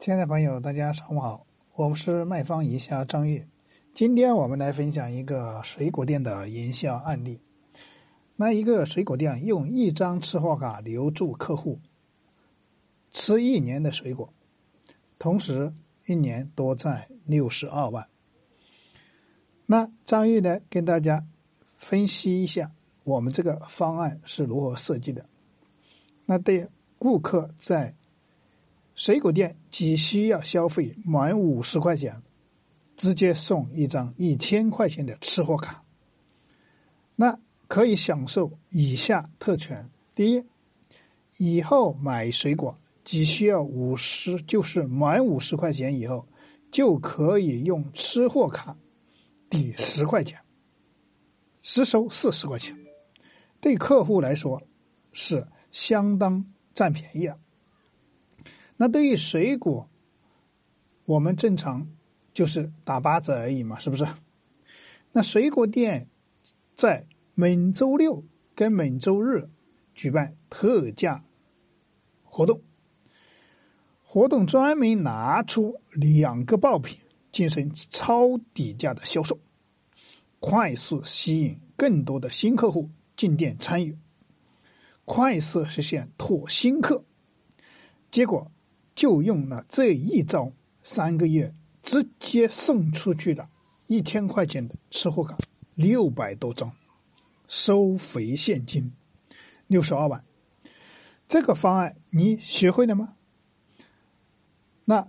亲爱的朋友，大家上午好，我是卖方营销张玉。今天我们来分享一个水果店的营销案例。那一个水果店用一张吃货卡留住客户，吃一年的水果，同时一年多赚六十二万。那张玉呢，跟大家分析一下我们这个方案是如何设计的。那对顾客在水果店只需要消费满五十块钱，直接送一张一千块钱的吃货卡。那可以享受以下特权：第一，以后买水果只需要五十，就是满五十块钱以后，就可以用吃货卡抵十块钱，实收四十块钱。对客户来说是相当占便宜了。那对于水果，我们正常就是打八折而已嘛，是不是？那水果店在每周六跟每周日举办特价活动，活动专门拿出两个爆品进行超低价的销售，快速吸引更多的新客户进店参与，快速实现拓新客，结果。就用了这一招，三个月直接送出去了一千块钱的吃货卡六百多张，收回现金六十二万。这个方案你学会了吗？那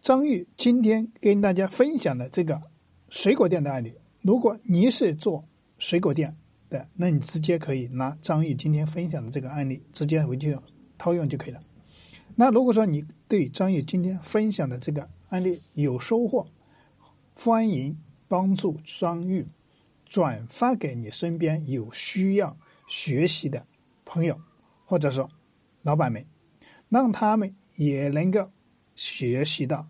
张玉今天跟大家分享的这个水果店的案例，如果你是做水果店的，那你直接可以拿张玉今天分享的这个案例直接回去套用就可以了。那如果说你对张毅今天分享的这个案例有收获，欢迎帮助张玉转发给你身边有需要学习的朋友，或者说老板们，让他们也能够学习到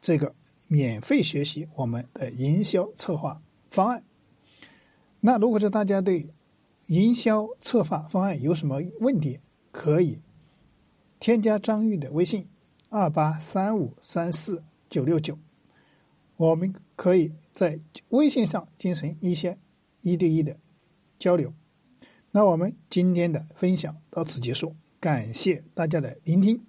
这个免费学习我们的营销策划方案。那如果说大家对营销策划方案有什么问题，可以。添加张玉的微信：二八三五三四九六九，我们可以在微信上进行一些一对一的交流。那我们今天的分享到此结束，感谢大家的聆听。